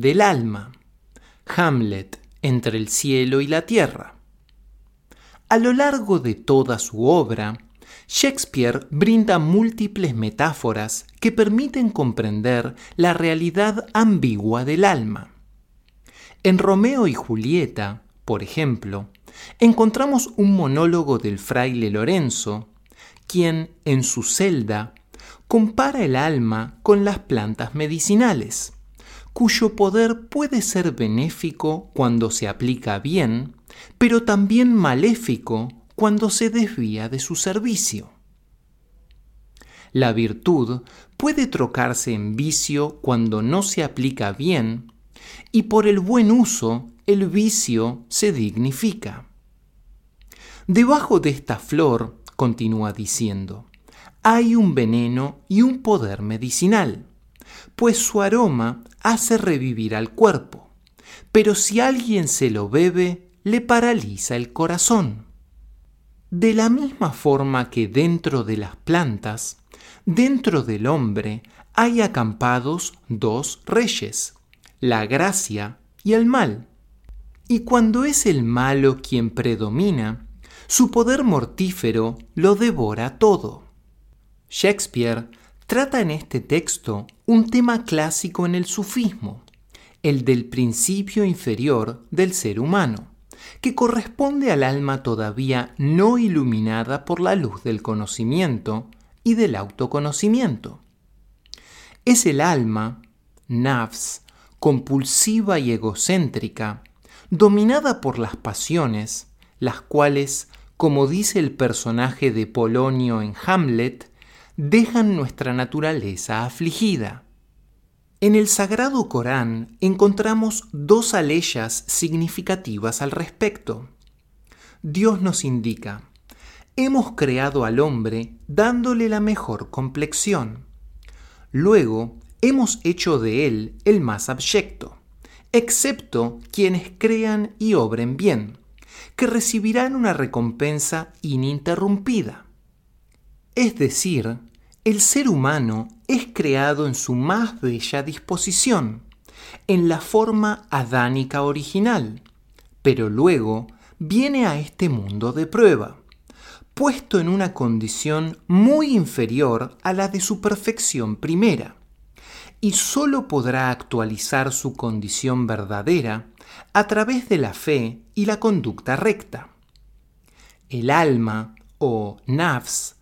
Del alma. Hamlet entre el cielo y la tierra. A lo largo de toda su obra, Shakespeare brinda múltiples metáforas que permiten comprender la realidad ambigua del alma. En Romeo y Julieta, por ejemplo, encontramos un monólogo del fraile Lorenzo, quien en su celda compara el alma con las plantas medicinales, cuyo poder puede ser benéfico cuando se aplica bien, pero también maléfico cuando se desvía de su servicio. La virtud puede trocarse en vicio cuando no se aplica bien, y por el buen uso el vicio se dignifica. Debajo de esta flor, continúa diciendo, hay un veneno y un poder medicinal, pues su aroma hace revivir al cuerpo, pero si alguien se lo bebe, le paraliza el corazón. De la misma forma que dentro de las plantas, dentro del hombre hay acampados dos reyes, la gracia y el mal. Y cuando es el malo quien predomina, su poder mortífero lo devora todo. Shakespeare trata en este texto un tema clásico en el sufismo, el del principio inferior del ser humano, que corresponde al alma todavía no iluminada por la luz del conocimiento y del autoconocimiento. Es el alma, nafs, compulsiva y egocéntrica, dominada por las pasiones, las cuales como dice el personaje de Polonio en Hamlet, dejan nuestra naturaleza afligida. En el Sagrado Corán encontramos dos aleyas significativas al respecto. Dios nos indica, hemos creado al hombre dándole la mejor complexión. Luego hemos hecho de él el más abyecto, excepto quienes crean y obren bien que recibirán una recompensa ininterrumpida. Es decir, el ser humano es creado en su más bella disposición, en la forma adánica original, pero luego viene a este mundo de prueba, puesto en una condición muy inferior a la de su perfección primera, y sólo podrá actualizar su condición verdadera a través de la fe y la conducta recta. El alma, o nafs,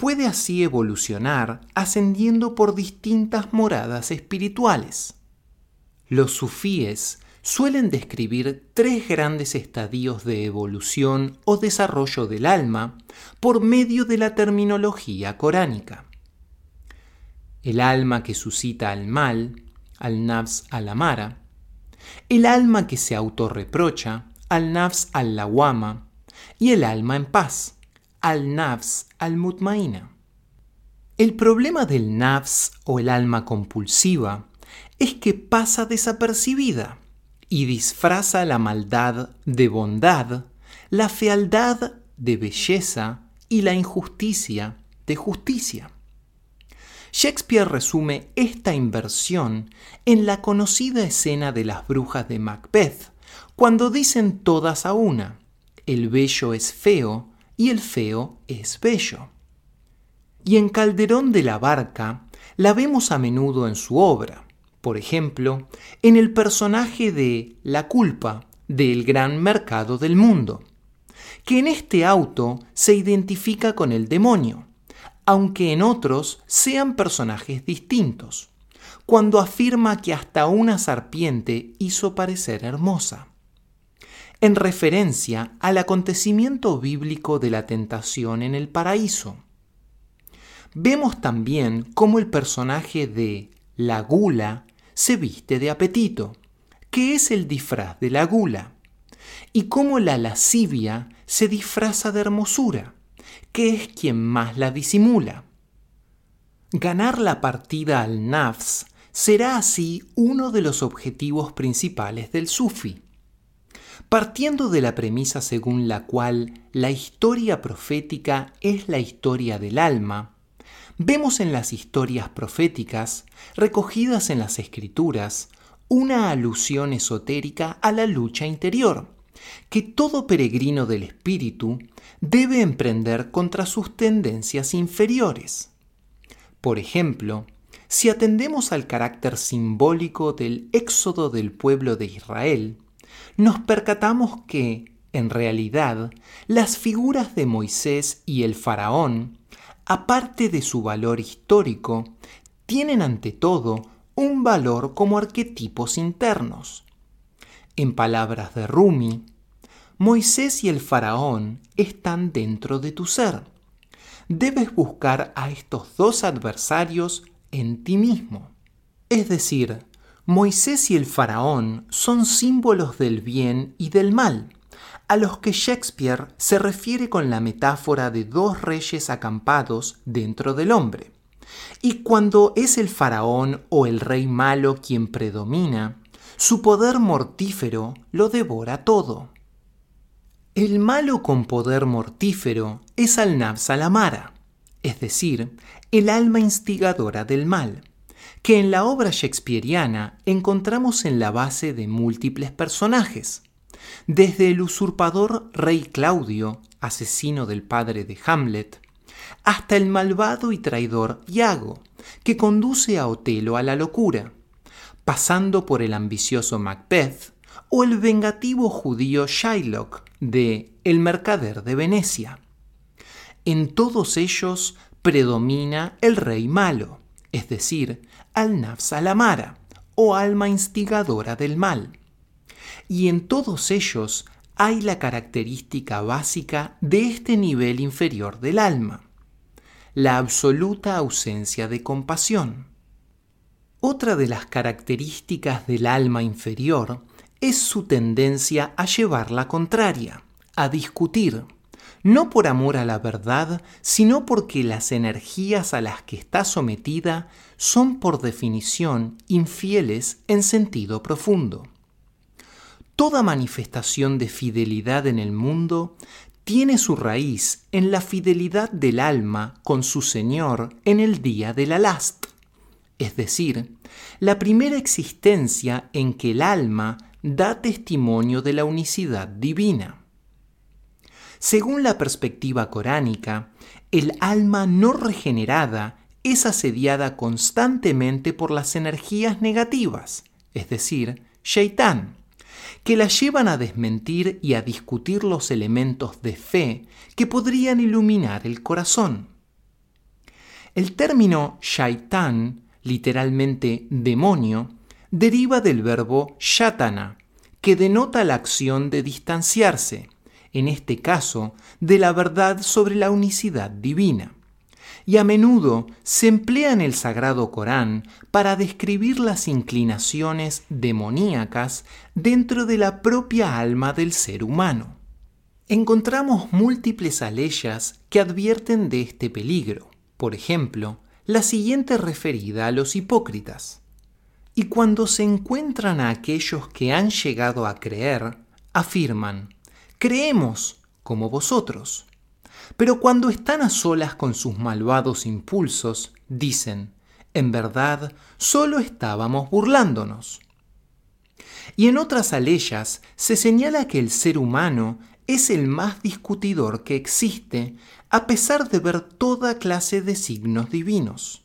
puede así evolucionar ascendiendo por distintas moradas espirituales. Los sufíes suelen describir tres grandes estadios de evolución o desarrollo del alma por medio de la terminología coránica. El alma que suscita al mal, al nafs al-amara, el alma que se autorreprocha, al nafs al lawama, y el alma en paz, al nafs al mutmaina. El problema del nafs o el alma compulsiva es que pasa desapercibida y disfraza la maldad de bondad, la fealdad de belleza y la injusticia de justicia. Shakespeare resume esta inversión en la conocida escena de las brujas de Macbeth, cuando dicen todas a una, el bello es feo y el feo es bello. Y en Calderón de la Barca la vemos a menudo en su obra, por ejemplo, en el personaje de La culpa del gran mercado del mundo, que en este auto se identifica con el demonio aunque en otros sean personajes distintos, cuando afirma que hasta una serpiente hizo parecer hermosa, en referencia al acontecimiento bíblico de la tentación en el paraíso. Vemos también cómo el personaje de la gula se viste de apetito, que es el disfraz de la gula, y cómo la lascivia se disfraza de hermosura que es quien más la disimula. Ganar la partida al nafs será así uno de los objetivos principales del sufi. Partiendo de la premisa según la cual la historia profética es la historia del alma, vemos en las historias proféticas, recogidas en las escrituras, una alusión esotérica a la lucha interior, que todo peregrino del espíritu debe emprender contra sus tendencias inferiores. Por ejemplo, si atendemos al carácter simbólico del éxodo del pueblo de Israel, nos percatamos que, en realidad, las figuras de Moisés y el faraón, aparte de su valor histórico, tienen ante todo un valor como arquetipos internos. En palabras de Rumi, Moisés y el faraón están dentro de tu ser. Debes buscar a estos dos adversarios en ti mismo. Es decir, Moisés y el faraón son símbolos del bien y del mal, a los que Shakespeare se refiere con la metáfora de dos reyes acampados dentro del hombre. Y cuando es el faraón o el rey malo quien predomina, su poder mortífero lo devora todo. El malo con poder mortífero es al Salamara, es decir, el alma instigadora del mal, que en la obra shakespeariana encontramos en la base de múltiples personajes, desde el usurpador rey Claudio, asesino del padre de Hamlet, hasta el malvado y traidor Iago, que conduce a Otelo a la locura, pasando por el ambicioso Macbeth o el vengativo judío Shylock de El mercader de Venecia. En todos ellos predomina el rey malo, es decir, al-Nafs al-Amara, o alma instigadora del mal. Y en todos ellos hay la característica básica de este nivel inferior del alma, la absoluta ausencia de compasión. Otra de las características del alma inferior es su tendencia a llevar la contraria, a discutir, no por amor a la verdad, sino porque las energías a las que está sometida son por definición infieles en sentido profundo. Toda manifestación de fidelidad en el mundo tiene su raíz en la fidelidad del alma con su Señor en el día de la last, es decir, la primera existencia en que el alma da testimonio de la unicidad divina. Según la perspectiva coránica, el alma no regenerada es asediada constantemente por las energías negativas, es decir, Shaitán, que la llevan a desmentir y a discutir los elementos de fe que podrían iluminar el corazón. El término Shaitán, literalmente demonio, deriva del verbo shatana, que denota la acción de distanciarse, en este caso, de la verdad sobre la unicidad divina. Y a menudo se emplea en el Sagrado Corán para describir las inclinaciones demoníacas dentro de la propia alma del ser humano. Encontramos múltiples aleyas que advierten de este peligro. Por ejemplo, la siguiente referida a los hipócritas. Y cuando se encuentran a aquellos que han llegado a creer, afirman, creemos como vosotros. Pero cuando están a solas con sus malvados impulsos, dicen, en verdad, solo estábamos burlándonos. Y en otras aleyas se señala que el ser humano es el más discutidor que existe a pesar de ver toda clase de signos divinos.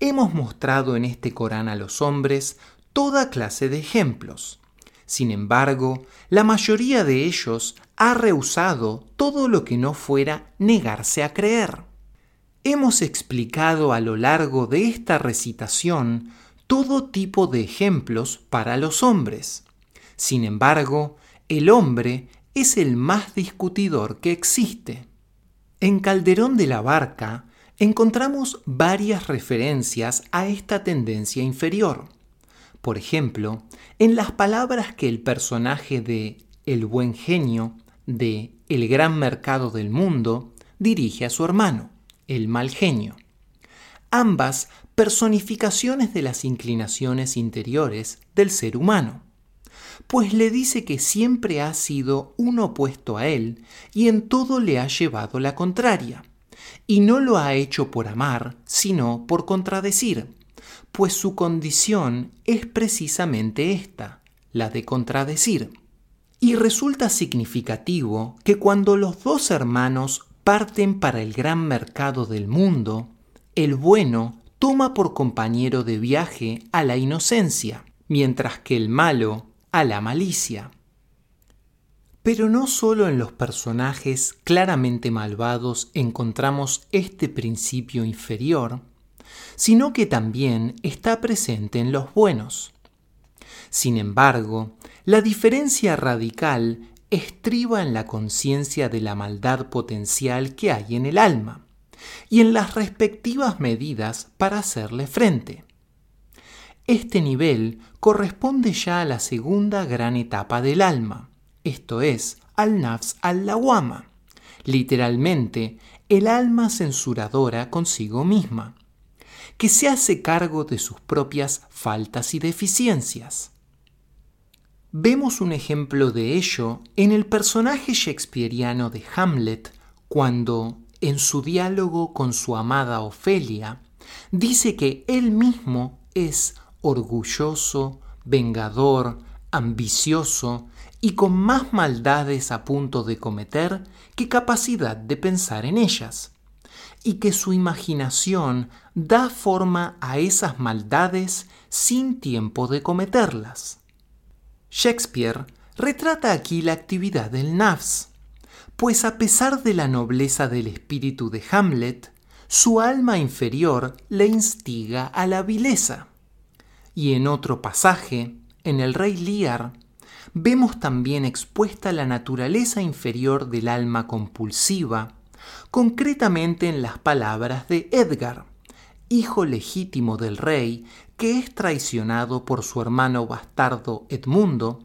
Hemos mostrado en este Corán a los hombres toda clase de ejemplos, sin embargo, la mayoría de ellos ha rehusado todo lo que no fuera negarse a creer. Hemos explicado a lo largo de esta recitación todo tipo de ejemplos para los hombres. Sin embargo, el hombre es el más discutidor que existe. En Calderón de la Barca encontramos varias referencias a esta tendencia inferior por ejemplo, en las palabras que el personaje de El buen genio de El gran mercado del mundo dirige a su hermano, el mal genio. Ambas personificaciones de las inclinaciones interiores del ser humano, pues le dice que siempre ha sido un opuesto a él y en todo le ha llevado la contraria, y no lo ha hecho por amar, sino por contradecir, pues su condición es precisamente esta, la de contradecir. Y resulta significativo que cuando los dos hermanos parten para el gran mercado del mundo, el bueno toma por compañero de viaje a la inocencia, mientras que el malo a la malicia. Pero no solo en los personajes claramente malvados encontramos este principio inferior, sino que también está presente en los buenos. Sin embargo, la diferencia radical estriba en la conciencia de la maldad potencial que hay en el alma y en las respectivas medidas para hacerle frente. Este nivel corresponde ya a la segunda gran etapa del alma, esto es, al nafs al-lawama, literalmente el alma censuradora consigo misma, que se hace cargo de sus propias faltas y deficiencias. Vemos un ejemplo de ello en el personaje shakespeariano de Hamlet cuando, en su diálogo con su amada Ofelia, dice que él mismo es orgulloso, vengador, ambicioso y con más maldades a punto de cometer que capacidad de pensar en ellas, y que su imaginación da forma a esas maldades sin tiempo de cometerlas. Shakespeare retrata aquí la actividad del nafs, pues a pesar de la nobleza del espíritu de Hamlet, su alma inferior le instiga a la vileza. Y en otro pasaje, en el rey Lear, vemos también expuesta la naturaleza inferior del alma compulsiva, concretamente en las palabras de Edgar, hijo legítimo del rey, que es traicionado por su hermano bastardo Edmundo,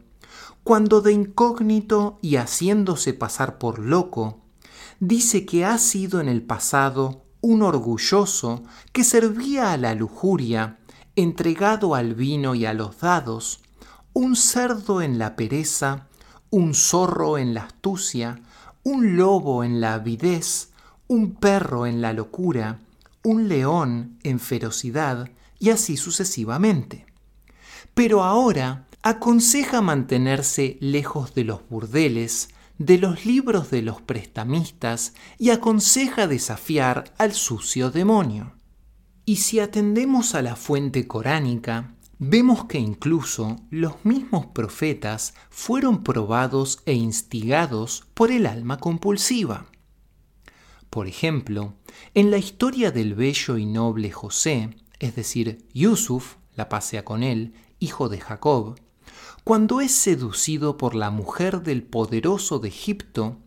cuando de incógnito y haciéndose pasar por loco, dice que ha sido en el pasado un orgulloso que servía a la lujuria, entregado al vino y a los dados, un cerdo en la pereza, un zorro en la astucia, un lobo en la avidez, un perro en la locura, un león en ferocidad, y así sucesivamente. Pero ahora aconseja mantenerse lejos de los burdeles, de los libros de los prestamistas y aconseja desafiar al sucio demonio. Y si atendemos a la fuente coránica, vemos que incluso los mismos profetas fueron probados e instigados por el alma compulsiva. Por ejemplo, en la historia del bello y noble José, es decir, Yusuf, la pasea con él, hijo de Jacob, cuando es seducido por la mujer del poderoso de Egipto,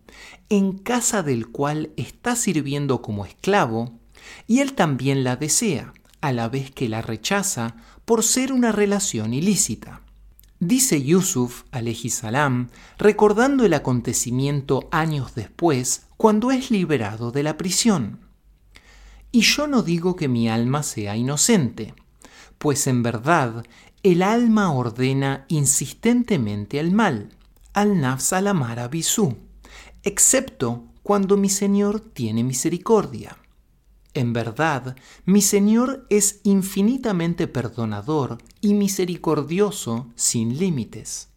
en casa del cual está sirviendo como esclavo, y él también la desea, a la vez que la rechaza por ser una relación ilícita. Dice Yusuf salam, recordando el acontecimiento años después, cuando es liberado de la prisión. Y yo no digo que mi alma sea inocente, pues en verdad el alma ordena insistentemente el mal, al nafs al amar excepto cuando mi Señor tiene misericordia. En verdad, mi Señor es infinitamente perdonador y misericordioso sin límites.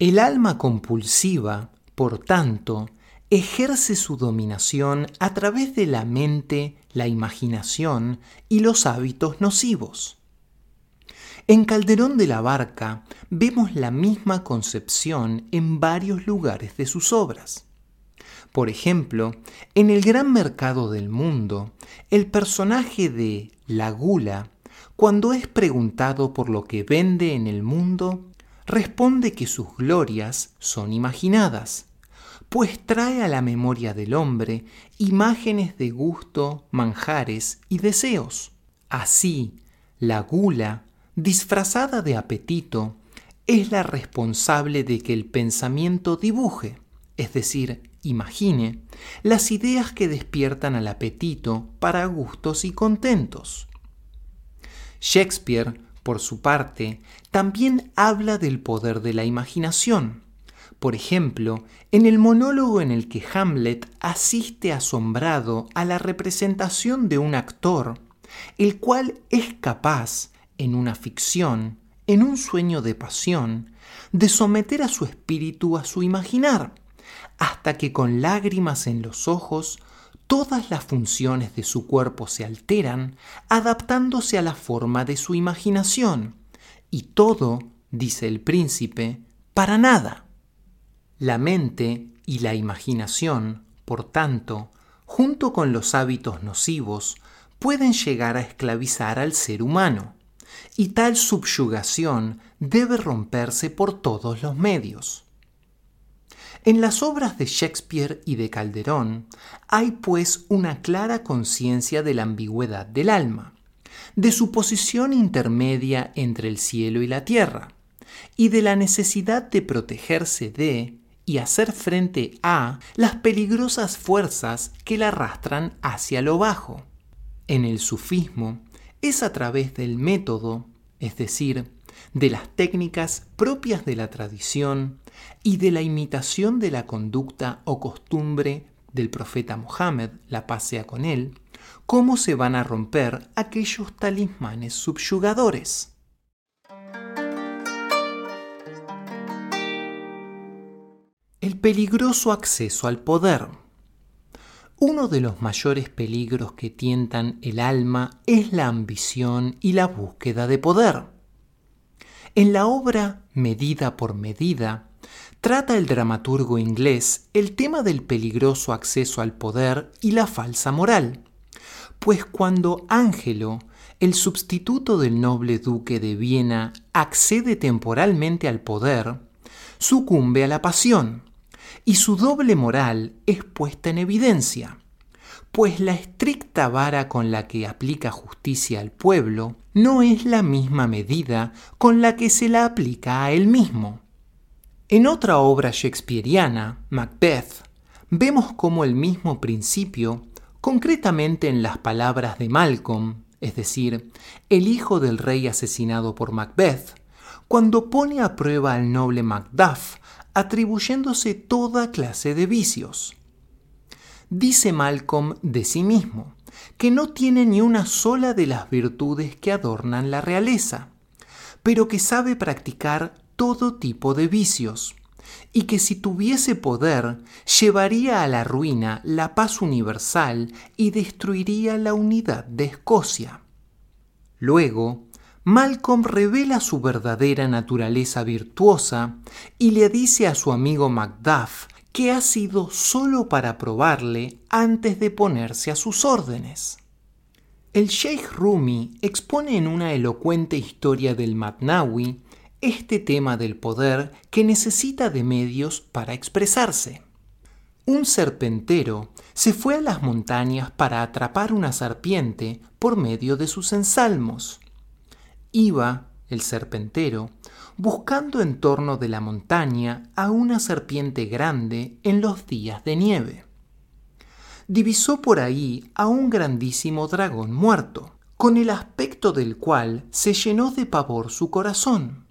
El alma compulsiva, por tanto, ejerce su dominación a través de la mente, la imaginación y los hábitos nocivos. En Calderón de la Barca vemos la misma concepción en varios lugares de sus obras. Por ejemplo, en el gran mercado del mundo, el personaje de la gula, cuando es preguntado por lo que vende en el mundo, responde que sus glorias son imaginadas, pues trae a la memoria del hombre imágenes de gusto, manjares y deseos. Así, la gula, disfrazada de apetito, es la responsable de que el pensamiento dibuje, es decir, imagine, las ideas que despiertan al apetito para gustos y contentos. Shakespeare, por su parte, también habla del poder de la imaginación, Por ejemplo, en el monólogo en el que Hamlet asiste asombrado a la representación de un actor, el cual es capaz, en una ficción, en un sueño de pasión, de someter a su espíritu a su imaginar, hasta que con lágrimas en los ojos todas las funciones de su cuerpo se alteran, adaptándose a la forma de su imaginación, y todo, dice el príncipe, para nada. La mente y la imaginación, por tanto, junto con los hábitos nocivos, pueden llegar a esclavizar al ser humano, y tal subyugación debe romperse por todos los medios. En las obras de Shakespeare y de Calderón hay pues una clara conciencia de la ambigüedad del alma, de su posición intermedia entre el cielo y la tierra, y de la necesidad de protegerse de y hacer frente a las peligrosas fuerzas que la arrastran hacia lo bajo. En el sufismo es a través del método, es decir, de las técnicas propias de la tradición y de la imitación de la conducta o costumbre del profeta Mohammed, la paz sea con él, cómo se van a romper aquellos talismanes subyugadores. El peligroso acceso al poder. Uno de los mayores peligros que tientan el alma es la ambición y la búsqueda de poder. En la obra Medida por Medida, trata el dramaturgo inglés el tema del peligroso acceso al poder y la falsa moral, pues cuando Ángelo, el sustituto del noble duque de Viena, accede temporalmente al poder, sucumbe a la pasión, y su doble moral es puesta en evidencia, pues la estricta vara con la que aplica justicia al pueblo no es la misma medida con la que se la aplica a él mismo. En otra obra shakespeariana, Macbeth, vemos cómo el mismo principio, concretamente en las palabras de Malcolm, es decir, el hijo del rey asesinado por Macbeth, cuando pone a prueba al noble Macduff atribuyéndose toda clase de vicios. Dice Malcolm de sí mismo que no tiene ni una sola de las virtudes que adornan la realeza, pero que sabe practicar todo tipo de vicios, y que si tuviese poder llevaría a la ruina la paz universal y destruiría la unidad de Escocia. Luego, Malcolm revela su verdadera naturaleza virtuosa y le dice a su amigo Macduff que ha sido solo para probarle antes de ponerse a sus órdenes. El Sheikh Rumi expone en una elocuente historia del Matnawi este tema del poder que necesita de medios para expresarse. Un serpentero se fue a las montañas para atrapar una serpiente por medio de sus ensalmos iba el serpentero buscando en torno de la montaña a una serpiente grande en los días de nieve. Divisó por ahí a un grandísimo dragón muerto, con el aspecto del cual se llenó de pavor su corazón.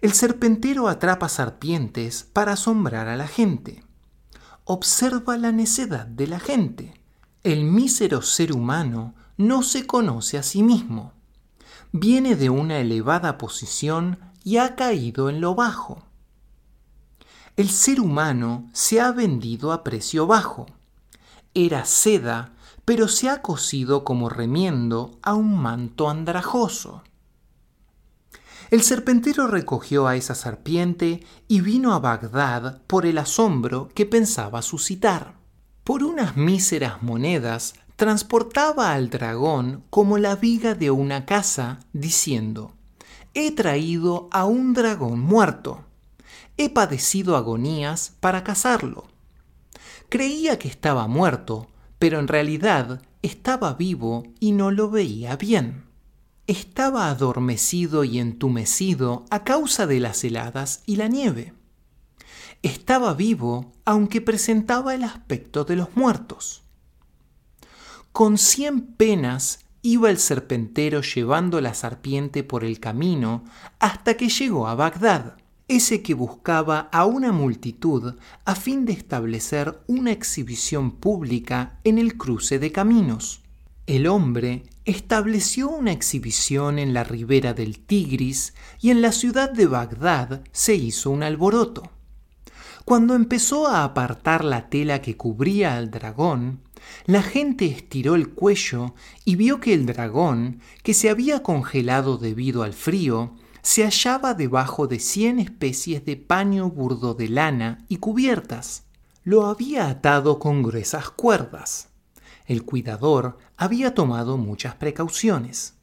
El serpentero atrapa serpientes para asombrar a la gente. Observa la necedad de la gente. El mísero ser humano no se conoce a sí mismo viene de una elevada posición y ha caído en lo bajo. El ser humano se ha vendido a precio bajo. Era seda, pero se ha cosido como remiendo a un manto andrajoso. El serpentero recogió a esa serpiente y vino a Bagdad por el asombro que pensaba suscitar. Por unas míseras monedas transportaba al dragón como la viga de una casa, diciendo, He traído a un dragón muerto. He padecido agonías para cazarlo. Creía que estaba muerto, pero en realidad estaba vivo y no lo veía bien. Estaba adormecido y entumecido a causa de las heladas y la nieve. Estaba vivo aunque presentaba el aspecto de los muertos. Con cien penas iba el serpentero llevando la serpiente por el camino hasta que llegó a Bagdad. ese que buscaba a una multitud a fin de establecer una exhibición pública en el cruce de caminos. El hombre estableció una exhibición en la ribera del Tigris y en la ciudad de Bagdad se hizo un alboroto. Cuando empezó a apartar la tela que cubría al dragón, la gente estiró el cuello y vio que el dragón, que se había congelado debido al frío, se hallaba debajo de cien especies de paño burdo de lana y cubiertas. Lo había atado con gruesas cuerdas. El cuidador había tomado muchas precauciones.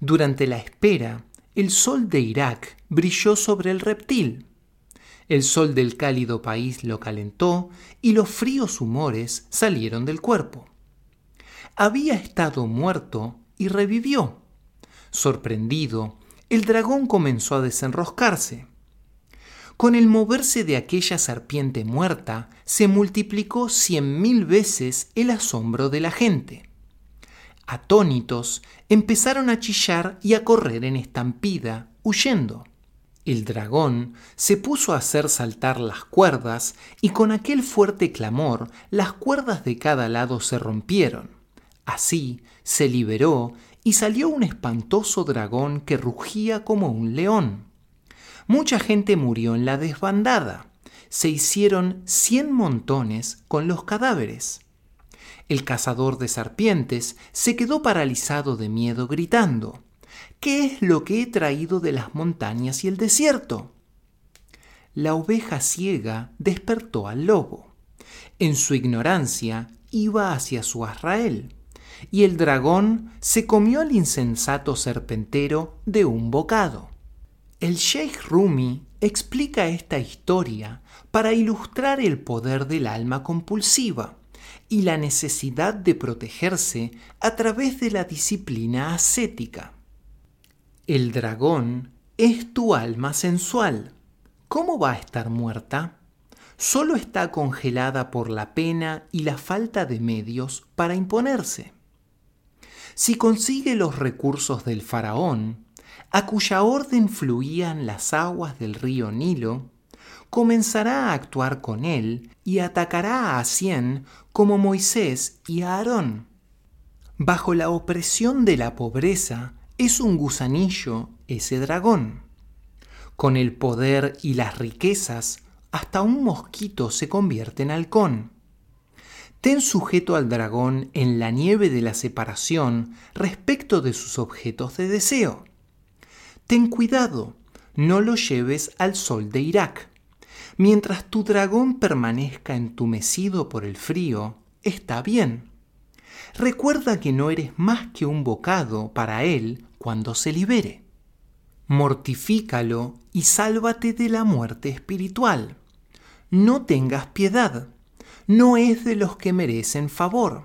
Durante la espera, el sol de Irak brilló sobre el reptil. El sol del cálido país lo calentó y los fríos humores salieron del cuerpo. Había estado muerto y revivió. Sorprendido, el dragón comenzó a desenroscarse. Con el moverse de aquella serpiente muerta, se multiplicó cien mil veces el asombro de la gente. Atónitos, empezaron a chillar y a correr en estampida, huyendo. El dragón se puso a hacer saltar las cuerdas y con aquel fuerte clamor las cuerdas de cada lado se rompieron. Así se liberó y salió un espantoso dragón que rugía como un león. Mucha gente murió en la desbandada. Se hicieron cien montones con los cadáveres. El cazador de serpientes se quedó paralizado de miedo gritando, ¿Qué es lo que he traído de las montañas y el desierto? La oveja ciega despertó al lobo. En su ignorancia iba hacia su Azrael y el dragón se comió al insensato serpentero de un bocado. El Sheikh Rumi explica esta historia para ilustrar el poder del alma compulsiva y la necesidad de protegerse a través de la disciplina ascética. El dragón es tu alma sensual. ¿Cómo va a estar muerta? Solo está congelada por la pena y la falta de medios para imponerse si consigue los recursos del faraón, a cuya orden fluían las aguas del río Nilo, comenzará a actuar con él y atacará a Cien como Moisés y a Aarón. Bajo la opresión de la pobreza es un gusanillo ese dragón. Con el poder y las riquezas, hasta un mosquito se convierte en halcón. Ten sujeto al dragón en la nieve de la separación respecto de sus objetos de deseo. Ten cuidado, no lo lleves al sol de Irak. Mientras tu dragón permanezca entumecido por el frío, está bien. Recuerda que no eres más que un bocado para él cuando se libere. Mortifícalo y sálvate de la muerte espiritual. No tengas piedad no es de los que merecen favor,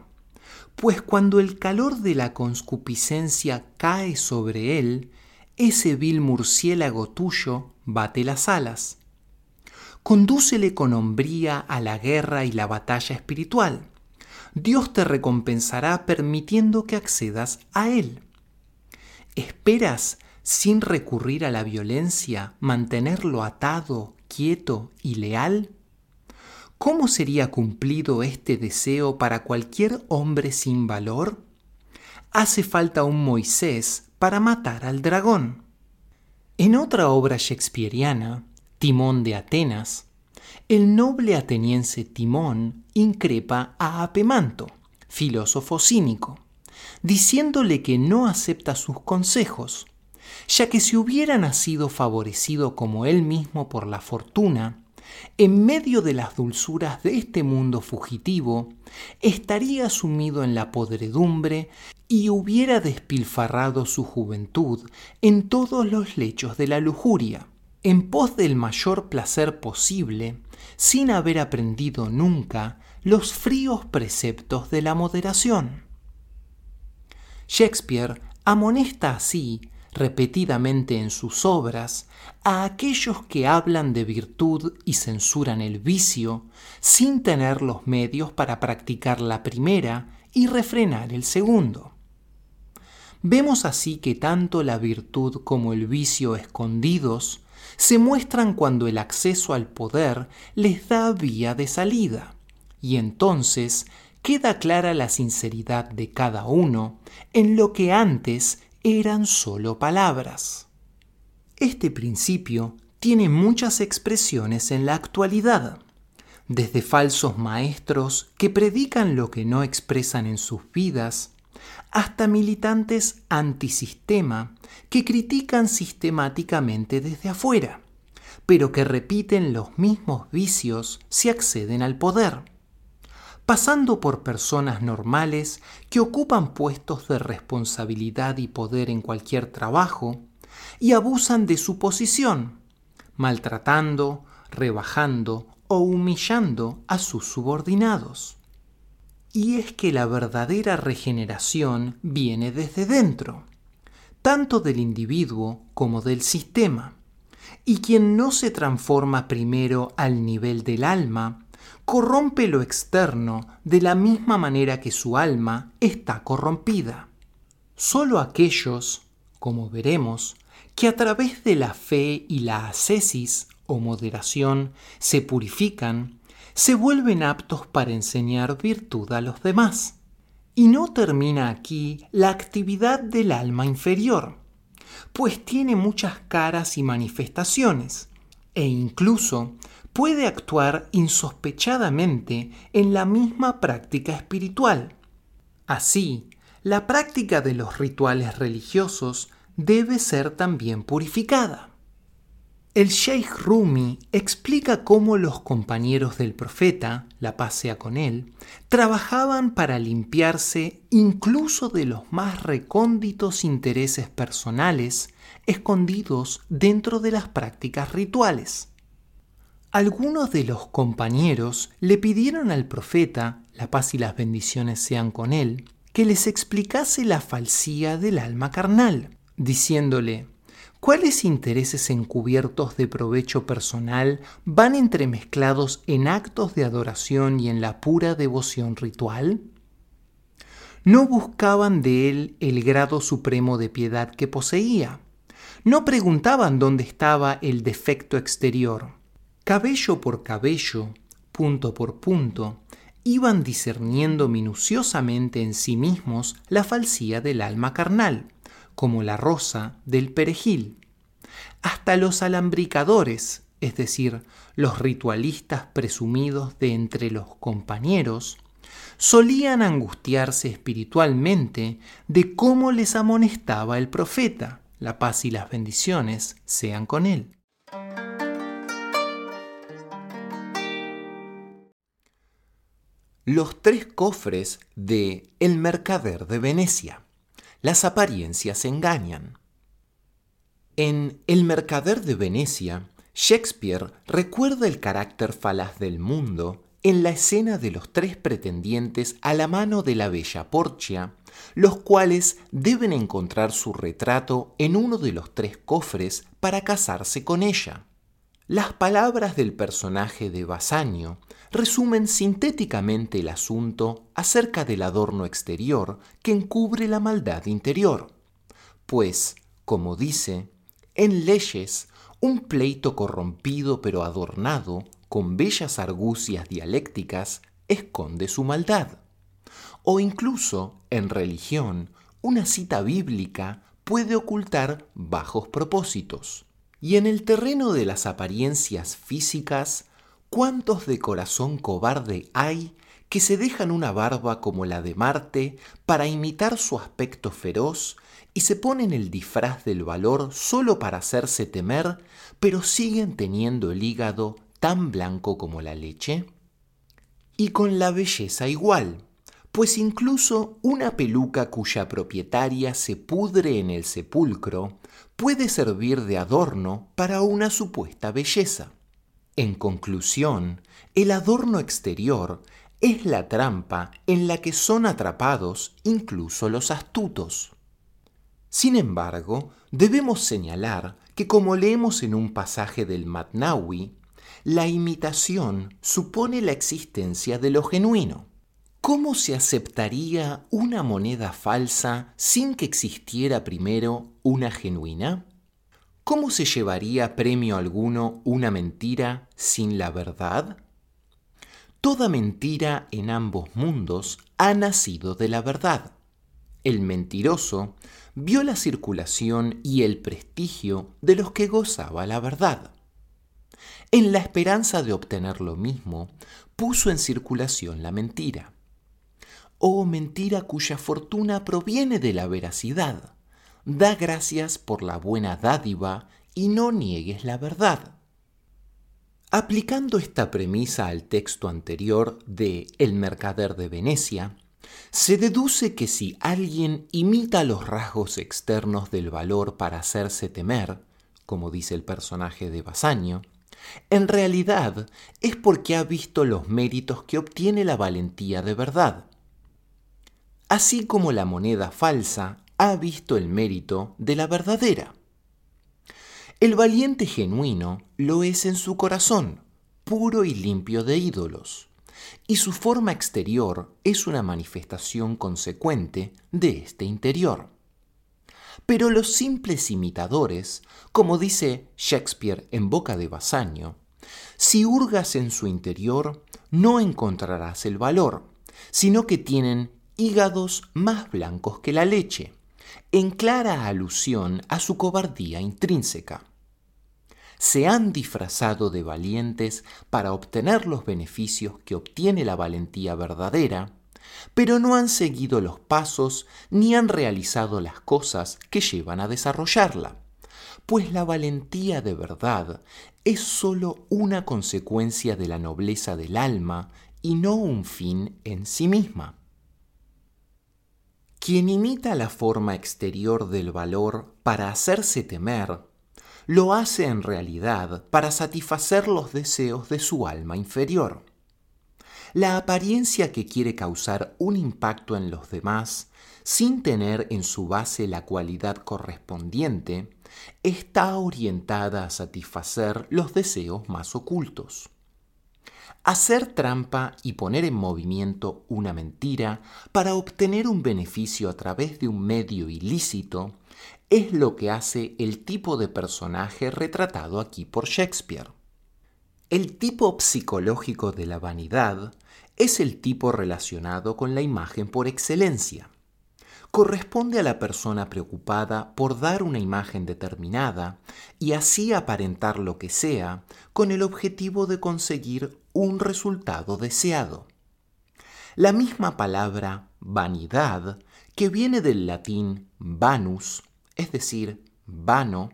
pues cuando el calor de la conscupiscencia cae sobre él, ese vil murciélago tuyo bate las alas. Condúcele con hombría a la guerra y la batalla espiritual. Dios te recompensará permitiendo que accedas a Él. ¿Esperas, sin recurrir a la violencia, mantenerlo atado, quieto y leal? ¿Cómo sería cumplido este deseo para cualquier hombre sin valor? Hace falta un Moisés para matar al dragón. En otra obra shakespeariana, Timón de Atenas, el noble ateniense Timón increpa a Apemanto, filósofo cínico, diciéndole que no acepta sus consejos, ya que si hubiera nacido favorecido como él mismo por la fortuna, en medio de las dulzuras de este mundo fugitivo, estaría sumido en la podredumbre y hubiera despilfarrado su juventud en todos los lechos de la lujuria, en pos del mayor placer posible, sin haber aprendido nunca los fríos preceptos de la moderación. Shakespeare amonesta así repetidamente en sus obras a aquellos que hablan de virtud y censuran el vicio sin tener los medios para practicar la primera y refrenar el segundo. Vemos así que tanto la virtud como el vicio escondidos se muestran cuando el acceso al poder les da vía de salida, y entonces queda clara la sinceridad de cada uno en lo que antes eran solo palabras. Este principio tiene muchas expresiones en la actualidad, desde falsos maestros que predican lo que no expresan en sus vidas, hasta militantes antisistema que critican sistemáticamente desde afuera, pero que repiten los mismos vicios si acceden al poder, pasando por personas normales que ocupan puestos de responsabilidad y poder en cualquier trabajo y abusan de su posición, maltratando, rebajando o humillando a sus subordinados. Y es que la verdadera regeneración viene desde dentro, tanto del individuo como del sistema. Y quien no se transforma primero al nivel del alma, corrompe lo externo de la misma manera que su alma está corrompida. Solo aquellos, como veremos, que a través de la fe y la ascesis o moderación se purifican, se vuelven aptos para enseñar virtud a los demás. Y no termina aquí la actividad del alma inferior, pues tiene muchas caras y manifestaciones, e incluso puede actuar insospechadamente en la misma práctica espiritual. Así, la práctica de los rituales religiosos debe ser también purificada. El Sheikh Rumi explica cómo los compañeros del profeta, la paz sea con él, trabajaban para limpiarse incluso de los más recónditos intereses personales escondidos dentro de las prácticas rituales. Algunos de los compañeros le pidieron al profeta, la paz y las bendiciones sean con él, que les explicase la falsía del alma carnal diciéndole, ¿cuáles intereses encubiertos de provecho personal van entremezclados en actos de adoración y en la pura devoción ritual? No buscaban de él el grado supremo de piedad que poseía. No preguntaban dónde estaba el defecto exterior. Cabello por cabello, punto por punto, iban discerniendo minuciosamente en sí mismos la falsía del alma carnal como la rosa del perejil. Hasta los alambricadores, es decir, los ritualistas presumidos de entre los compañeros, solían angustiarse espiritualmente de cómo les amonestaba el profeta, la paz y las bendiciones sean con él. Los tres cofres de El Mercader de Venecia las apariencias engañan. En El mercader de Venecia, Shakespeare recuerda el carácter falaz del mundo en la escena de los tres pretendientes a la mano de la bella Porcia, los cuales deben encontrar su retrato en uno de los tres cofres para casarse con ella. Las palabras del personaje de Basanio resumen sintéticamente el asunto acerca del adorno exterior que encubre la maldad interior. Pues, como dice, en leyes, un pleito corrompido pero adornado con bellas argucias dialécticas esconde su maldad. O incluso, en religión, una cita bíblica puede ocultar bajos propósitos. Y en el terreno de las apariencias físicas, ¿Cuántos de corazón cobarde hay que se dejan una barba como la de Marte para imitar su aspecto feroz y se ponen el disfraz del valor solo para hacerse temer, pero siguen teniendo el hígado tan blanco como la leche? Y con la belleza igual, pues incluso una peluca cuya propietaria se pudre en el sepulcro puede servir de adorno para una supuesta belleza. En conclusión, el adorno exterior es la trampa en la que son atrapados incluso los astutos. Sin embargo, debemos señalar que como leemos en un pasaje del Matnawi, la imitación supone la existencia de lo genuino. ¿Cómo se aceptaría una moneda falsa sin que existiera primero una genuina? ¿cómo se llevaría premio alguno una mentira sin la verdad? Toda mentira en ambos mundos ha nacido de la verdad. El mentiroso vio la circulación y el prestigio de los que gozaba la verdad. En la esperanza de obtener lo mismo, puso en circulación la mentira. Oh mentira cuya fortuna proviene de la veracidad. Da gracias por la buena dádiva y no niegues la verdad. Aplicando esta premisa al texto anterior de El mercader de Venecia, se deduce que si alguien imita los rasgos externos del valor para hacerse temer, como dice el personaje de Basanio, en realidad es porque ha visto los méritos que obtiene la valentía de verdad así como la moneda falsa ha visto el mérito de la verdadera. El valiente genuino lo es en su corazón, puro y limpio de ídolos, y su forma exterior es una manifestación consecuente de este interior. Pero los simples imitadores, como dice Shakespeare en boca de Basanio, si hurgas en su interior, no encontrarás el valor, sino que tienen hígados más blancos que la leche, en clara alusión a su cobardía intrínseca. Se han disfrazado de valientes para obtener los beneficios que obtiene la valentía verdadera, pero no han seguido los pasos ni han realizado las cosas que llevan a desarrollarla, pues la valentía de verdad es sólo una consecuencia de la nobleza del alma y no un fin en sí misma. Quien imita la forma exterior del valor para hacerse temer, lo hace en realidad para satisfacer los deseos de su alma inferior. La apariencia que quiere causar un impacto en los demás sin tener en su base la cualidad correspondiente, está orientada a satisfacer los deseos más ocultos. Hacer trampa y poner en movimiento una mentira para obtener un beneficio a través de un medio ilícito es lo que hace el tipo de personaje retratado aquí por Shakespeare. El tipo psicológico de la vanidad es el tipo relacionado con la imagen por excelencia corresponde a la persona preocupada por dar una imagen determinada y así aparentar lo que sea con el objetivo de conseguir un resultado deseado. La misma palabra vanidad, que viene del latín vanus, es decir, vano,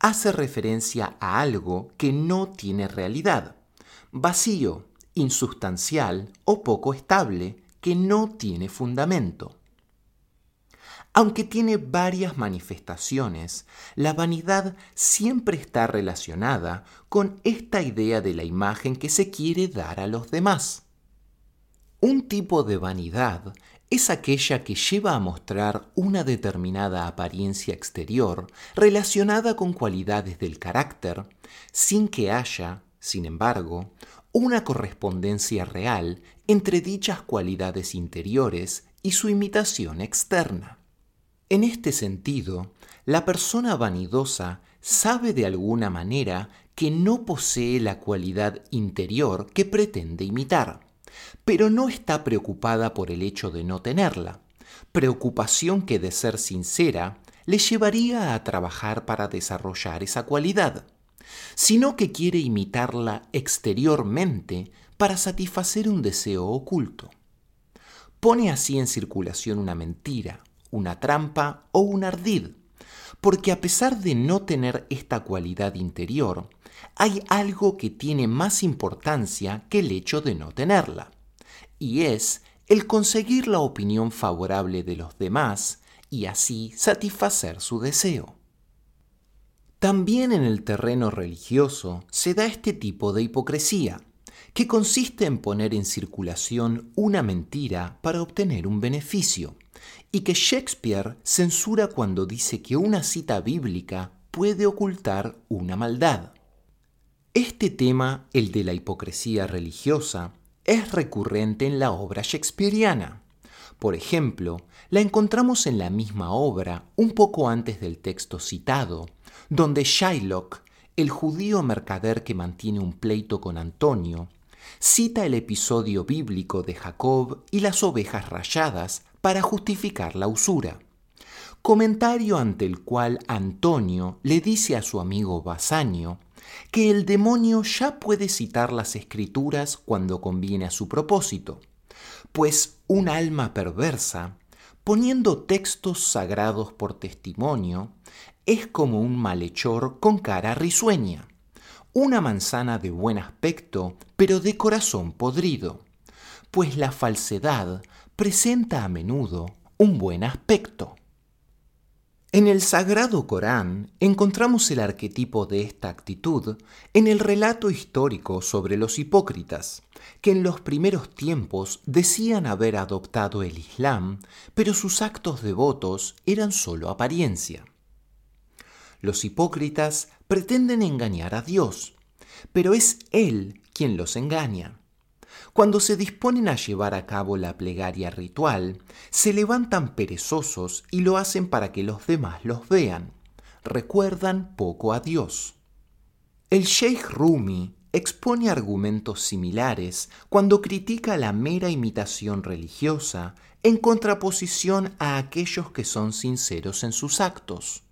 hace referencia a algo que no tiene realidad, vacío, insustancial o poco estable, que no tiene fundamento. Aunque tiene varias manifestaciones, la vanidad siempre está relacionada con esta idea de la imagen que se quiere dar a los demás. Un tipo de vanidad es aquella que lleva a mostrar una determinada apariencia exterior relacionada con cualidades del carácter, sin que haya, sin embargo, una correspondencia real entre dichas cualidades interiores y su imitación externa. En este sentido, la persona vanidosa sabe de alguna manera que no posee la cualidad interior que pretende imitar, pero no está preocupada por el hecho de no tenerla, preocupación que de ser sincera le llevaría a trabajar para desarrollar esa cualidad, sino que quiere imitarla exteriormente para satisfacer un deseo oculto. Pone así en circulación una mentira, una trampa o un ardid, porque a pesar de no tener esta cualidad interior, hay algo que tiene más importancia que el hecho de no tenerla, y es el conseguir la opinión favorable de los demás y así satisfacer su deseo. También en el terreno religioso se da este tipo de hipocresía, que consiste en poner en circulación una mentira para obtener un beneficio, y que Shakespeare censura cuando dice que una cita bíblica puede ocultar una maldad. Este tema, el de la hipocresía religiosa, es recurrente en la obra shakespeariana. Por ejemplo, la encontramos en la misma obra, un poco antes del texto citado, donde Shylock, el judío mercader que mantiene un pleito con Antonio, cita el episodio bíblico de Jacob y las ovejas rayadas para justificar la usura. Comentario ante el cual Antonio le dice a su amigo Basanio que el demonio ya puede citar las escrituras cuando conviene a su propósito, pues un alma perversa, poniendo textos sagrados por testimonio, es como un malhechor con cara risueña, una manzana de buen aspecto, pero de corazón podrido, pues la falsedad presenta a menudo un buen aspecto. En el Sagrado Corán encontramos el arquetipo de esta actitud en el relato histórico sobre los hipócritas, que en los primeros tiempos decían haber adoptado el Islam, pero sus actos devotos eran sólo apariencia. Los hipócritas pretenden engañar a Dios, pero es Él quien los engaña. Cuando se disponen a llevar a cabo la plegaria ritual, se levantan perezosos y lo hacen para que los demás los vean. Recuerdan poco a Dios. El Sheikh Rumi expone argumentos similares cuando critica la mera imitación religiosa en contraposición a aquellos que son sinceros en sus actos.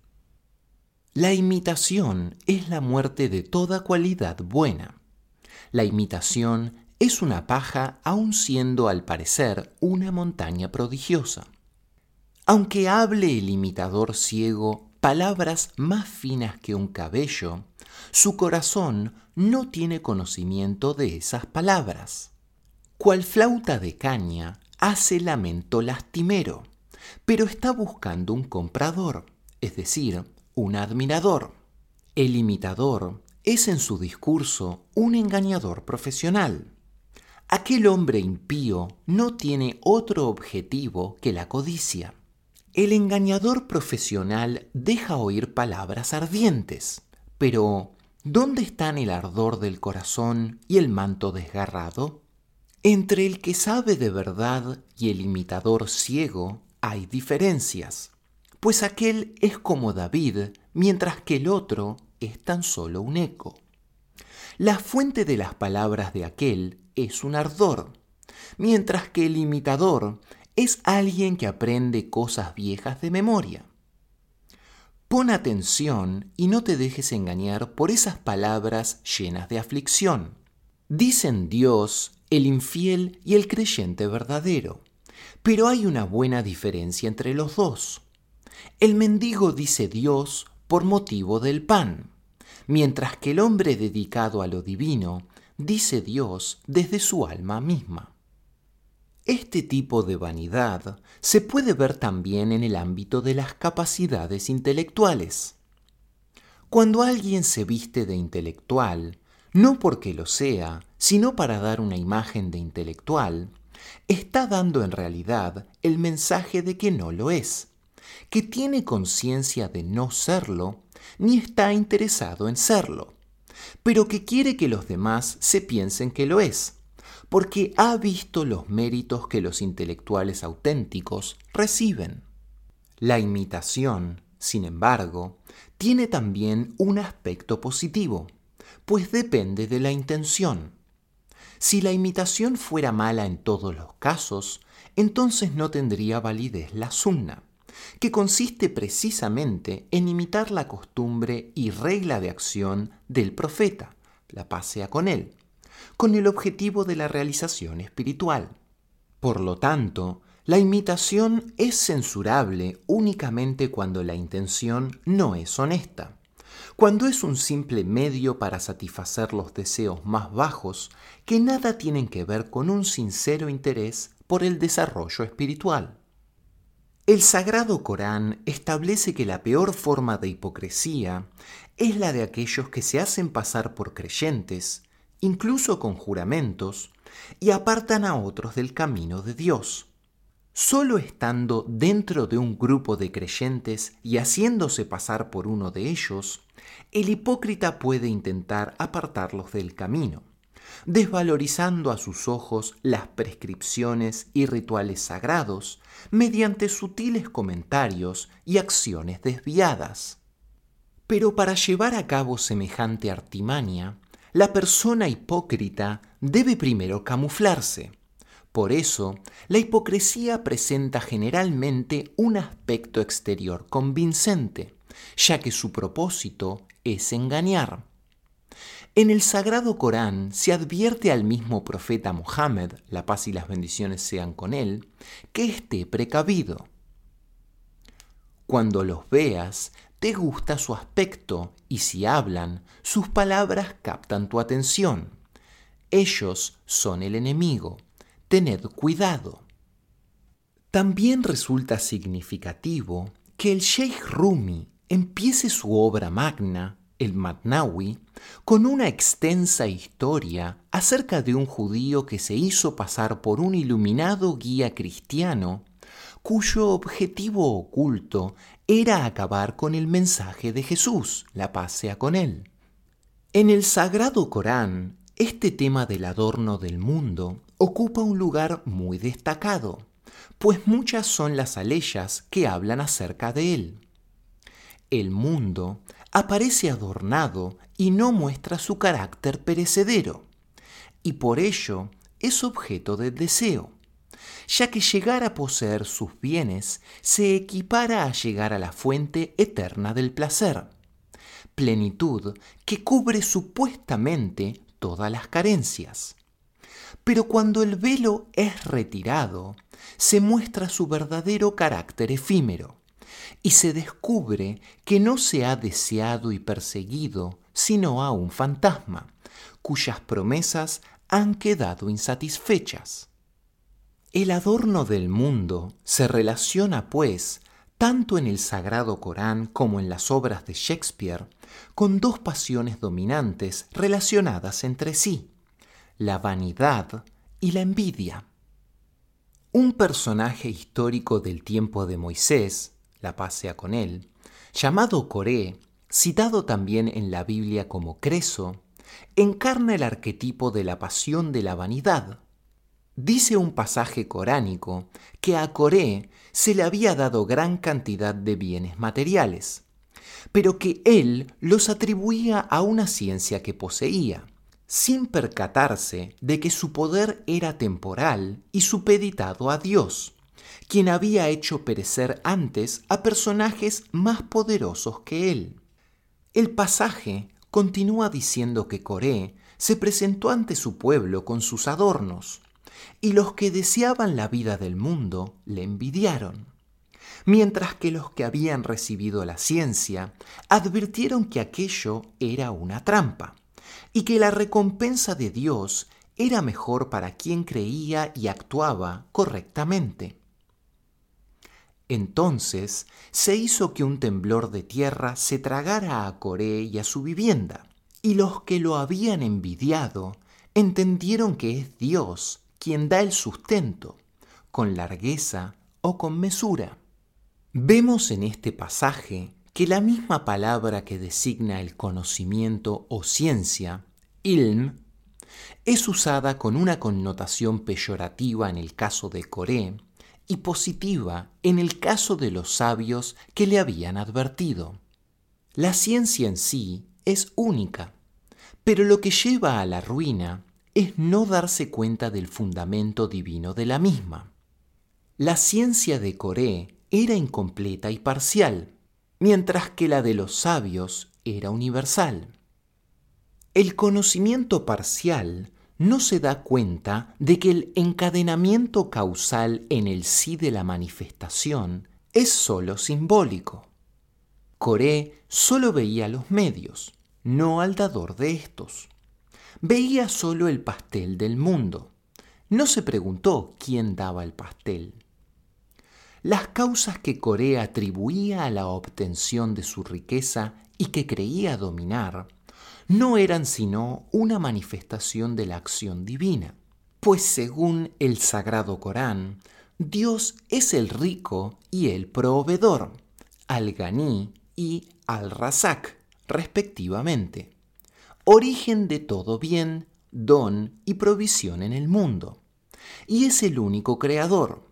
La imitación es la muerte de toda cualidad buena. La imitación es una paja aun siendo al parecer una montaña prodigiosa. Aunque hable el imitador ciego palabras más finas que un cabello, su corazón no tiene conocimiento de esas palabras. Cual flauta de caña hace lamento lastimero, pero está buscando un comprador, es decir, un admirador. El imitador es en su discurso un engañador profesional. Aquel hombre impío no tiene otro objetivo que la codicia. El engañador profesional deja oír palabras ardientes, pero ¿dónde están el ardor del corazón y el manto desgarrado? Entre el que sabe de verdad y el imitador ciego hay diferencias, pues aquel es como David, mientras que el otro es tan solo un eco. La fuente de las palabras de aquel es un ardor, mientras que el imitador es alguien que aprende cosas viejas de memoria. Pon atención y no te dejes engañar por esas palabras llenas de aflicción. Dicen Dios, el infiel y el creyente verdadero, pero hay una buena diferencia entre los dos. El mendigo dice Dios por motivo del pan, mientras que el hombre dedicado a lo divino dice Dios desde su alma misma. Este tipo de vanidad se puede ver también en el ámbito de las capacidades intelectuales. Cuando alguien se viste de intelectual, no porque lo sea, sino para dar una imagen de intelectual, está dando en realidad el mensaje de que no lo es, que tiene conciencia de no serlo, ni está interesado en serlo pero que quiere que los demás se piensen que lo es, porque ha visto los méritos que los intelectuales auténticos reciben. La imitación, sin embargo, tiene también un aspecto positivo, pues depende de la intención. Si la imitación fuera mala en todos los casos, entonces no tendría validez la sunna que consiste precisamente en imitar la costumbre y regla de acción del profeta, la pasea con él, con el objetivo de la realización espiritual. Por lo tanto, la imitación es censurable únicamente cuando la intención no es honesta, cuando es un simple medio para satisfacer los deseos más bajos que nada tienen que ver con un sincero interés por el desarrollo espiritual. El Sagrado Corán establece que la peor forma de hipocresía es la de aquellos que se hacen pasar por creyentes, incluso con juramentos, y apartan a otros del camino de Dios. Solo estando dentro de un grupo de creyentes y haciéndose pasar por uno de ellos, el hipócrita puede intentar apartarlos del camino desvalorizando a sus ojos las prescripciones y rituales sagrados mediante sutiles comentarios y acciones desviadas. Pero para llevar a cabo semejante artimaña, la persona hipócrita debe primero camuflarse. Por eso, la hipocresía presenta generalmente un aspecto exterior convincente, ya que su propósito es engañar. En el Sagrado Corán se advierte al mismo profeta Mohammed, la paz y las bendiciones sean con él, que esté precavido. Cuando los veas, te gusta su aspecto y si hablan, sus palabras captan tu atención. Ellos son el enemigo. Tened cuidado. También resulta significativo que el Sheikh Rumi empiece su obra magna, el Matnawi, con una extensa historia acerca de un judío que se hizo pasar por un iluminado guía cristiano cuyo objetivo oculto era acabar con el mensaje de Jesús, la paz sea con él. En el Sagrado Corán, este tema del adorno del mundo ocupa un lugar muy destacado, pues muchas son las aleyas que hablan acerca de él. El mundo aparece adornado y no muestra su carácter perecedero, y por ello es objeto de deseo ya que llegar a poseer sus bienes se equipara a llegar a la fuente eterna del placer, plenitud que cubre supuestamente todas las carencias. Pero cuando el velo es retirado, se muestra su verdadero carácter efímero y se descubre que no se ha deseado y perseguido sino a un fantasma, cuyas promesas han quedado insatisfechas. El adorno del mundo se relaciona, pues, tanto en el Sagrado Corán como en las obras de Shakespeare, con dos pasiones dominantes relacionadas entre sí, la vanidad y la envidia. Un personaje histórico del tiempo de Moisés, la paz sea con él, llamado Coré, citado también en la Biblia como Creso, encarna el arquetipo de la pasión de la vanidad, Dice un pasaje coránico que a Coré se le había dado gran cantidad de bienes materiales, pero que él los atribuía a una ciencia que poseía, sin percatarse de que su poder era temporal y supeditado a Dios, quien había hecho perecer antes a personajes más poderosos que él. El pasaje continúa diciendo que Coré se presentó ante su pueblo con sus adornos, y los que deseaban la vida del mundo le envidiaron, mientras que los que habían recibido la ciencia advirtieron que aquello era una trampa y que la recompensa de Dios era mejor para quien creía y actuaba correctamente. Entonces se hizo que un temblor de tierra se tragara a Coré y a su vivienda, y los que lo habían envidiado entendieron que es Dios quien da el sustento, con largueza o con mesura. Vemos en este pasaje que la misma palabra que designa el conocimiento o ciencia, ilm, es usada con una connotación peyorativa en el caso de Coré y positiva en el caso de los sabios que le habían advertido. La ciencia en sí es única, pero lo que lleva a la ruina es no darse cuenta del fundamento divino de la misma. La ciencia de Coré era incompleta y parcial, mientras que la de los sabios era universal. El conocimiento parcial no se da cuenta de que el encadenamiento causal en el sí de la manifestación es sólo simbólico. Coré solo veía los medios, no al dador de estos veía solo el pastel del mundo. No se preguntó quién daba el pastel. Las causas que Corea atribuía a la obtención de su riqueza y que creía dominar no eran sino una manifestación de la acción divina, pues según el Sagrado Corán, Dios es el rico y el proveedor, al-Ghaní y al-Razak, respectivamente origen de todo bien, don y provisión en el mundo. Y es el único creador,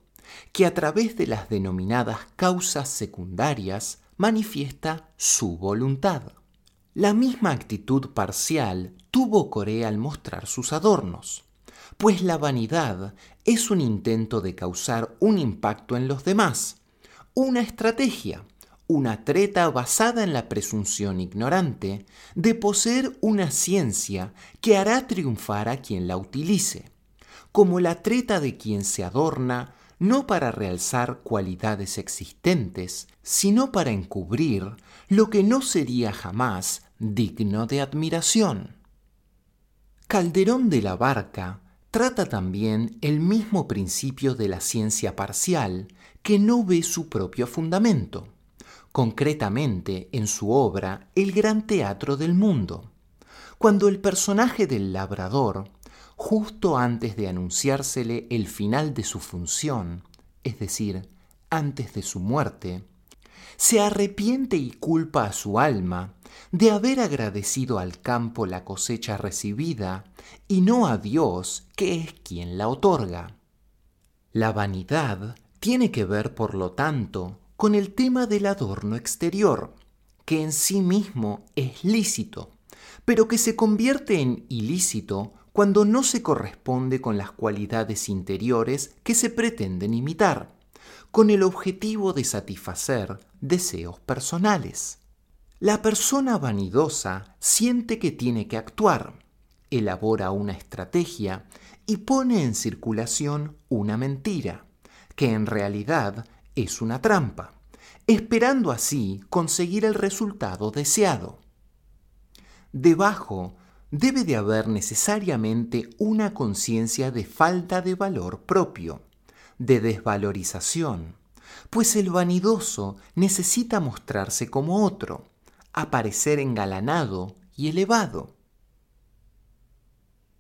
que a través de las denominadas causas secundarias manifiesta su voluntad. La misma actitud parcial tuvo Corea al mostrar sus adornos, pues la vanidad es un intento de causar un impacto en los demás, una estrategia, una treta basada en la presunción ignorante de poseer una ciencia que hará triunfar a quien la utilice, como la treta de quien se adorna no para realzar cualidades existentes, sino para encubrir lo que no sería jamás digno de admiración. Calderón de la Barca trata también el mismo principio de la ciencia parcial que no ve su propio fundamento, concretamente en su obra El Gran Teatro del Mundo, cuando el personaje del labrador, justo antes de anunciársele el final de su función, es decir, antes de su muerte, se arrepiente y culpa a su alma de haber agradecido al campo la cosecha recibida y no a Dios, que es quien la otorga. La vanidad tiene que ver, por lo tanto, con el tema del adorno exterior, que en sí mismo es lícito, pero que se convierte en ilícito cuando no se corresponde con las cualidades interiores que se pretenden imitar con el objetivo de satisfacer deseos personales. La persona vanidosa siente que tiene que actuar, elabora una estrategia y pone en circulación una mentira, que en realidad es una trampa, esperando así conseguir el resultado deseado. Debajo debe de haber necesariamente una conciencia de falta de valor propio de desvalorización, pues el vanidoso necesita mostrarse como otro, aparecer engalanado y elevado.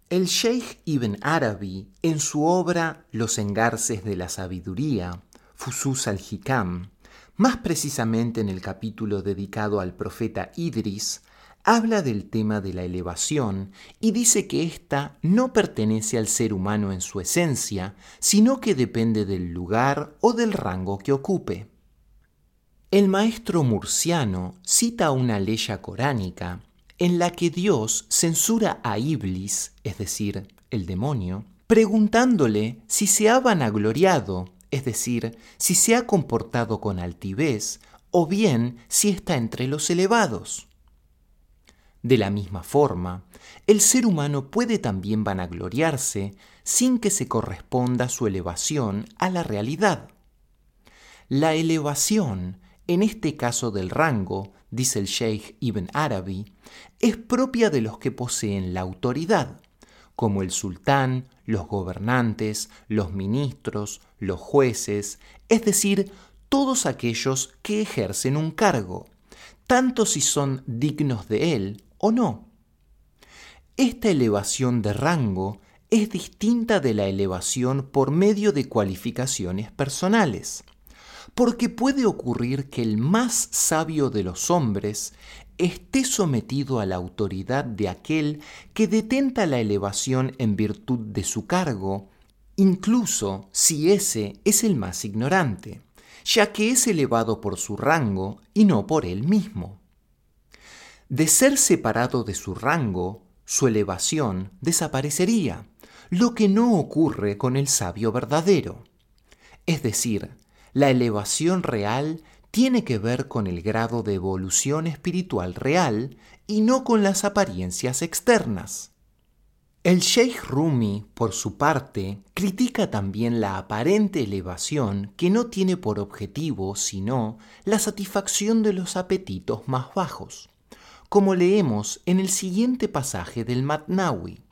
El Sheikh Ibn Arabi, en su obra Los engarces de la sabiduría, Fusus al-Hikam, más precisamente en el capítulo dedicado al profeta Idris, habla del tema de la elevación y dice que ésta no pertenece al ser humano en su esencia, sino que depende del lugar o del rango que ocupe. El maestro murciano cita una ley coránica en la que Dios censura a Iblis, es decir, el demonio, preguntándole si se ha vanagloriado, es decir, si se ha comportado con altivez, o bien si está entre los elevados. De la misma forma, el ser humano puede también vanagloriarse sin que se corresponda su elevación a la realidad. La elevación, en este caso del rango, dice el Sheikh Ibn Arabi, es propia de los que poseen la autoridad, como el sultán, los gobernantes, los ministros, los jueces, es decir, todos aquellos que ejercen un cargo, tanto si son dignos de él o no. Esta elevación de rango es distinta de la elevación por medio de cualificaciones personales, porque puede ocurrir que el más sabio de los hombres esté sometido a la autoridad de aquel que detenta la elevación en virtud de su cargo, incluso si ese es el más ignorante, ya que es elevado por su rango y no por él mismo. De ser separado de su rango, su elevación desaparecería, lo que no ocurre con el sabio verdadero. Es decir, la elevación real tiene que ver con el grado de evolución espiritual real y no con las apariencias externas. El Sheikh Rumi, por su parte, critica también la aparente elevación que no tiene por objetivo sino la satisfacción de los apetitos más bajos como leemos en el siguiente pasaje del Matnawi.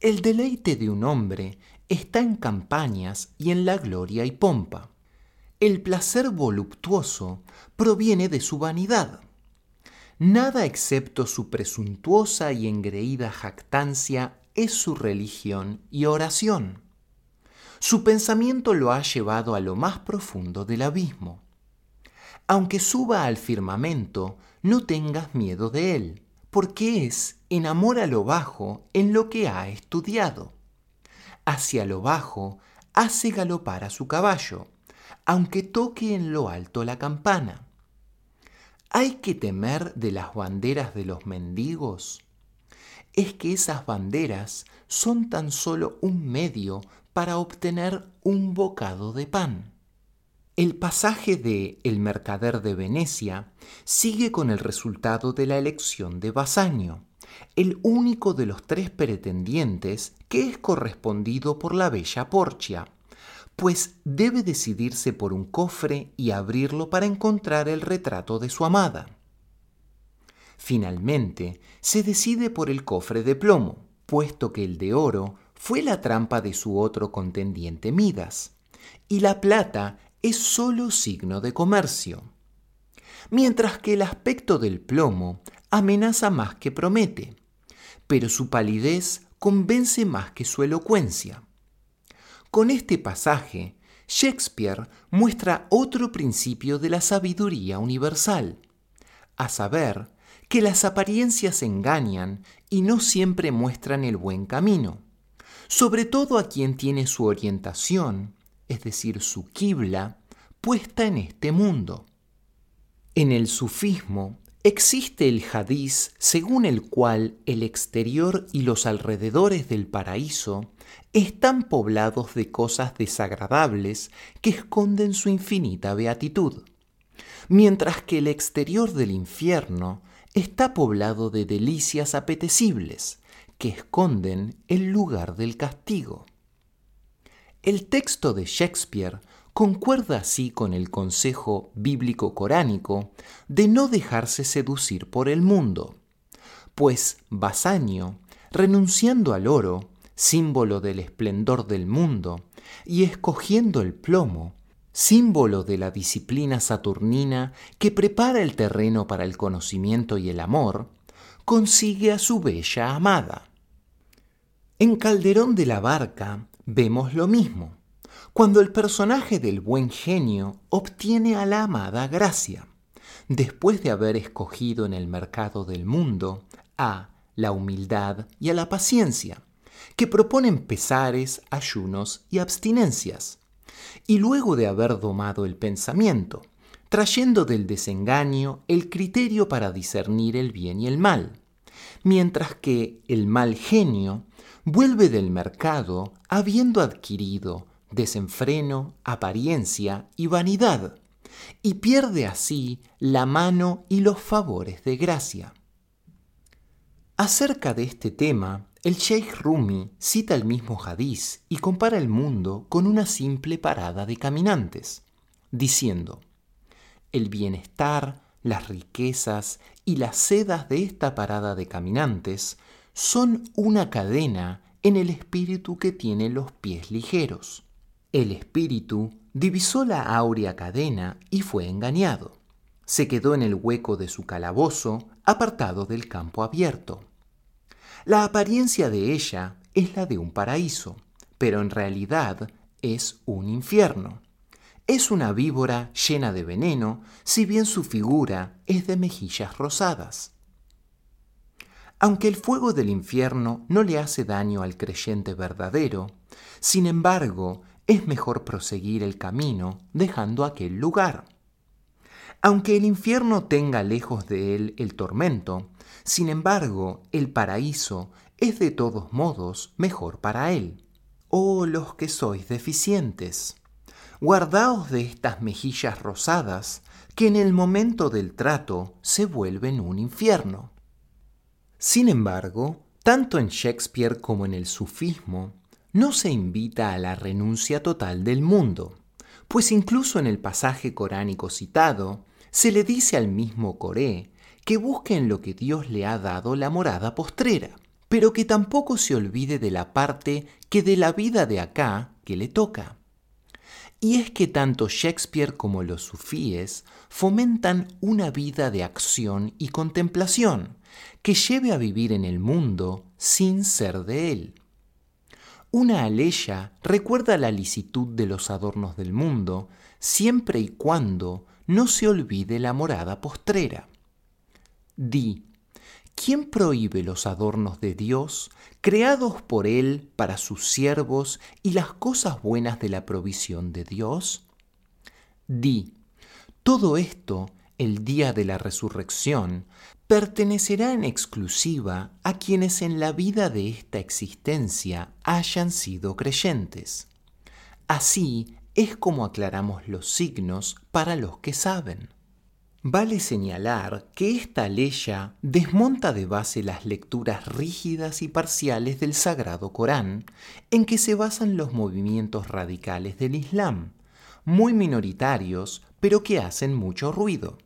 El deleite de un hombre está en campañas y en la gloria y pompa. El placer voluptuoso proviene de su vanidad. Nada excepto su presuntuosa y engreída jactancia es su religión y oración. Su pensamiento lo ha llevado a lo más profundo del abismo. Aunque suba al firmamento, no tengas miedo de él, porque es en amor a lo bajo en lo que ha estudiado. Hacia lo bajo hace galopar a su caballo, aunque toque en lo alto la campana. ¿Hay que temer de las banderas de los mendigos? Es que esas banderas son tan solo un medio para obtener un bocado de pan. El pasaje de El mercader de Venecia sigue con el resultado de la elección de Basanio, el único de los tres pretendientes que es correspondido por la bella Porcia, pues debe decidirse por un cofre y abrirlo para encontrar el retrato de su amada. Finalmente, se decide por el cofre de plomo, puesto que el de oro fue la trampa de su otro contendiente Midas, y la plata es solo signo de comercio, mientras que el aspecto del plomo amenaza más que promete, pero su palidez convence más que su elocuencia. Con este pasaje, Shakespeare muestra otro principio de la sabiduría universal, a saber, que las apariencias engañan y no siempre muestran el buen camino, sobre todo a quien tiene su orientación, es decir, su quibla, puesta en este mundo. En el sufismo existe el hadiz según el cual el exterior y los alrededores del paraíso están poblados de cosas desagradables que esconden su infinita beatitud, mientras que el exterior del infierno está poblado de delicias apetecibles que esconden el lugar del castigo. El texto de Shakespeare concuerda así con el consejo bíblico coránico de no dejarse seducir por el mundo, pues Basanio, renunciando al oro, símbolo del esplendor del mundo, y escogiendo el plomo, símbolo de la disciplina saturnina que prepara el terreno para el conocimiento y el amor, consigue a su bella amada. En Calderón de la Barca vemos lo mismo, cuando el personaje del buen genio obtiene a la amada Gracia, después de haber escogido en el mercado del mundo a la humildad y a la paciencia, que proponen pesares, ayunos y abstinencias y luego de haber domado el pensamiento, trayendo del desengaño el criterio para discernir el bien y el mal, mientras que el mal genio vuelve del mercado habiendo adquirido desenfreno, apariencia y vanidad, y pierde así la mano y los favores de gracia. Acerca de este tema, el Sheikh Rumi cita el mismo hadiz y compara el mundo con una simple parada de caminantes, diciendo, el bienestar, las riquezas y las sedas de esta parada de caminantes son una cadena en el espíritu que tiene los pies ligeros. El espíritu divisó la áurea cadena y fue engañado. Se quedó en el hueco de su calabozo, apartado del campo abierto. La apariencia de ella es la de un paraíso, pero en realidad es un infierno. Es una víbora llena de veneno, si bien su figura es de mejillas rosadas. Aunque el fuego del infierno no le hace daño al creyente verdadero, sin embargo, es mejor proseguir el camino dejando aquel lugar. Aunque el infierno tenga lejos de él el tormento, sin embargo, el paraíso es de todos modos mejor para él. Oh los que sois deficientes, guardaos de estas mejillas rosadas que en el momento del trato se vuelven un infierno. Sin embargo, tanto en Shakespeare como en el sufismo, no se invita a la renuncia total del mundo, pues incluso en el pasaje coránico citado, se le dice al mismo Coré que busque en lo que Dios le ha dado la morada postrera, pero que tampoco se olvide de la parte que de la vida de acá que le toca. Y es que tanto Shakespeare como los sufíes fomentan una vida de acción y contemplación que lleve a vivir en el mundo sin ser de él. Una aleya recuerda la licitud de los adornos del mundo siempre y cuando no se olvide la morada postrera. Di, ¿quién prohíbe los adornos de Dios, creados por Él para sus siervos y las cosas buenas de la provisión de Dios? Di, todo esto, el día de la resurrección, pertenecerá en exclusiva a quienes en la vida de esta existencia hayan sido creyentes. Así es como aclaramos los signos para los que saben. Vale señalar que esta leya desmonta de base las lecturas rígidas y parciales del Sagrado Corán en que se basan los movimientos radicales del Islam, muy minoritarios pero que hacen mucho ruido.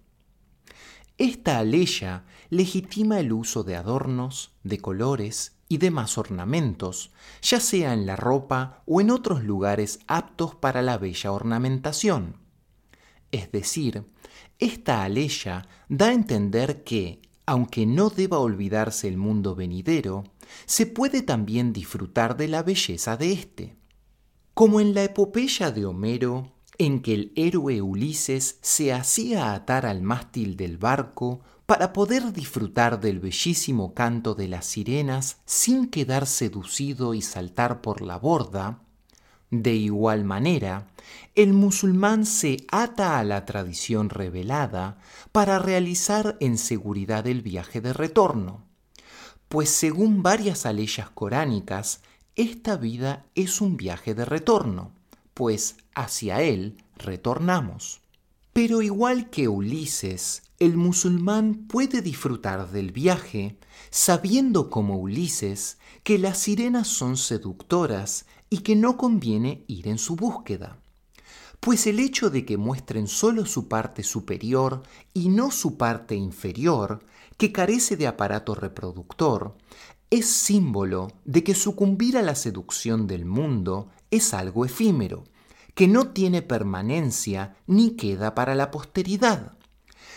Esta aleya legitima el uso de adornos, de colores y demás ornamentos, ya sea en la ropa o en otros lugares aptos para la bella ornamentación. Es decir, esta aleya da a entender que, aunque no deba olvidarse el mundo venidero, se puede también disfrutar de la belleza de éste. Como en la epopeya de Homero, en que el héroe Ulises se hacía atar al mástil del barco para poder disfrutar del bellísimo canto de las sirenas sin quedar seducido y saltar por la borda, de igual manera, el musulmán se ata a la tradición revelada para realizar en seguridad el viaje de retorno, pues según varias aleyas coránicas, esta vida es un viaje de retorno pues hacia él retornamos. Pero igual que Ulises, el musulmán puede disfrutar del viaje sabiendo como Ulises que las sirenas son seductoras y que no conviene ir en su búsqueda. Pues el hecho de que muestren solo su parte superior y no su parte inferior, que carece de aparato reproductor, es símbolo de que sucumbir a la seducción del mundo es algo efímero, que no tiene permanencia ni queda para la posteridad,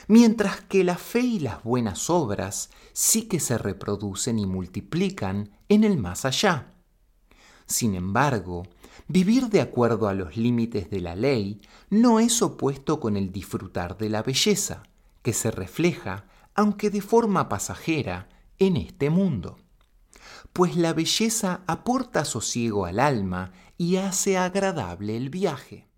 mientras que la fe y las buenas obras sí que se reproducen y multiplican en el más allá. Sin embargo, vivir de acuerdo a los límites de la ley no es opuesto con el disfrutar de la belleza, que se refleja, aunque de forma pasajera, en este mundo pues la belleza aporta sosiego al alma y hace agradable el viaje.